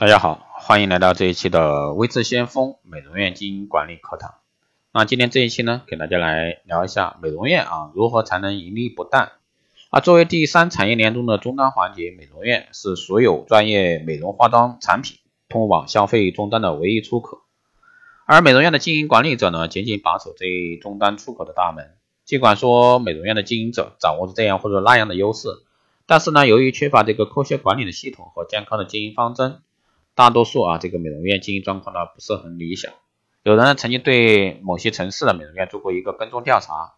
大家好，欢迎来到这一期的微智先锋美容院经营管理课堂。那今天这一期呢，给大家来聊一下美容院啊，如何才能盈利不淡啊？作为第三产业链中的终端环节，美容院是所有专业美容化妆产品通往消费终端的唯一出口。而美容院的经营管理者呢，紧紧把守这一终端出口的大门。尽管说美容院的经营者掌握着这样或者那样的优势，但是呢，由于缺乏这个科学管理的系统和健康的经营方针。大多数啊，这个美容院经营状况呢不是很理想。有人曾经对某些城市的美容院做过一个跟踪调查，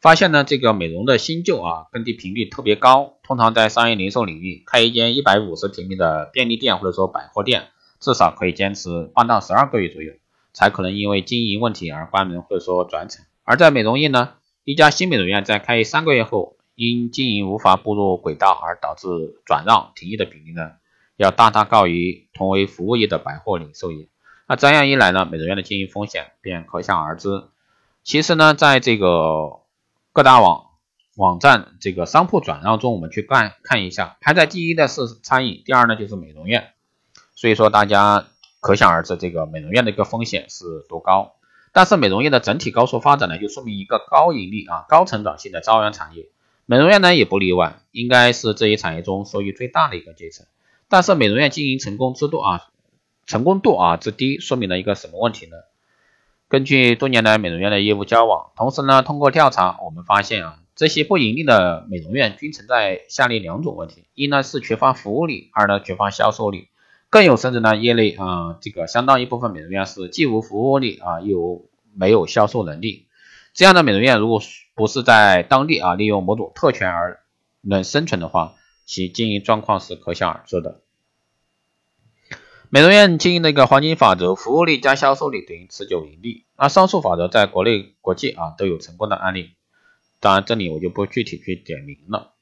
发现呢，这个美容的新旧啊更替频率特别高。通常在商业零售领域，开一间一百五十平米的便利店或者说百货店，至少可以坚持八到十二个月左右，才可能因为经营问题而关门或者说转场。而在美容业呢，一家新美容院在开业三个月后，因经营无法步入轨道而导致转让停业的比例呢？要大大高于同为服务业的百货零售业，那这样一来呢，美容院的经营风险便可想而知。其实呢，在这个各大网网站这个商铺转让中，我们去看看一下，排在第一的是餐饮，第二呢就是美容院。所以说大家可想而知，这个美容院的一个风险是多高。但是美容业的整体高速发展呢，就说明一个高盈利啊、高成长性的朝阳产业，美容院呢也不例外，应该是这一产业中收益最大的一个阶层。但是美容院经营成功之度啊，成功度啊之低，说明了一个什么问题呢？根据多年来美容院的业务交往，同时呢，通过调查，我们发现啊，这些不盈利的美容院均存在下列两种问题：一呢是缺乏服务力，二呢缺乏销售力。更有甚至呢，业内啊这个相当一部分美容院是既无服务力啊，又没有销售能力。这样的美容院如果不是在当地啊利用某种特权而能生存的话，其经营状况是可想而知的。美容院经营的一个黄金法则：服务力加销售力等于持久盈利。那上述法则在国内、国际啊都有成功的案例，当然这里我就不具体去点名了。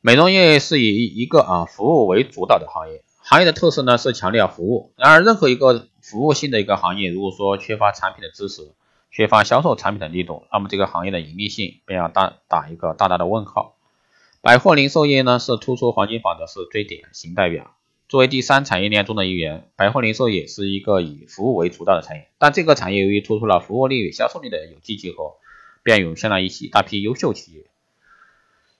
美容业是以一个啊服务为主导的行业，行业的特色呢是强调服务。然而，任何一个服务性的一个行业，如果说缺乏产品的支持，缺乏销售产品的力度，那么这个行业的盈利性便要大打一个大大的问号。百货零售业呢是突出黄金法则是最典型代表。作为第三产业链中的一员，百货零售业是一个以服务为主导的产业。但这个产业由于突出了服务力与销售力的有机结合，便涌现了一起大批优秀企业。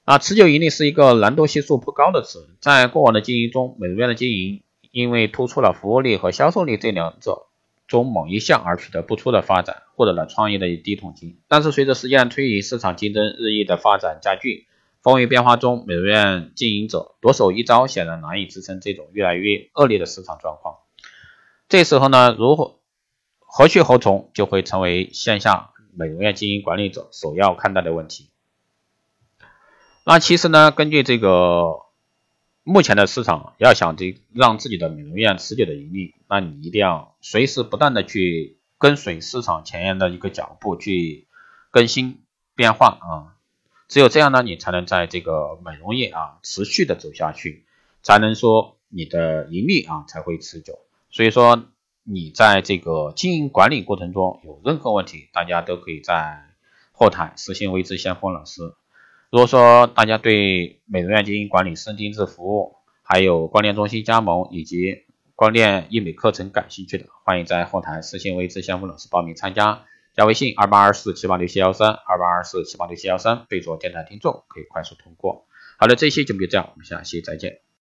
啊，持久盈利是一个难度系数不高的词。在过往的经营中，美容院的经营因为突出了服务力和销售力这两者中某一项而取得不错的发展，获得了创业的第一桶金。但是随着时间推移，市场竞争日益的发展加剧。风云变化中，美容院经营者独守一招，显然难以支撑这种越来越恶劣的市场状况。这时候呢，如何何去何从，就会成为线下美容院经营管理者首要看待的问题。那其实呢，根据这个目前的市场，要想这让自己的美容院持久的盈利，那你一定要随时不断的去跟随市场前沿的一个脚步去更新变化啊。只有这样呢，你才能在这个美容业啊持续的走下去，才能说你的盈利啊才会持久。所以说你在这个经营管理过程中有任何问题，大家都可以在后台私信微之先锋老师。如果说大家对美容院经营管理、深定制服务，还有光电中心加盟以及光电医美课程感兴趣的，欢迎在后台私信微之先锋老师报名参加。加微信二八二四七八六七幺三，二八二四七八六七幺三，备注电台听众，可以快速通过。好了，这期节目就这样，我们下期再见。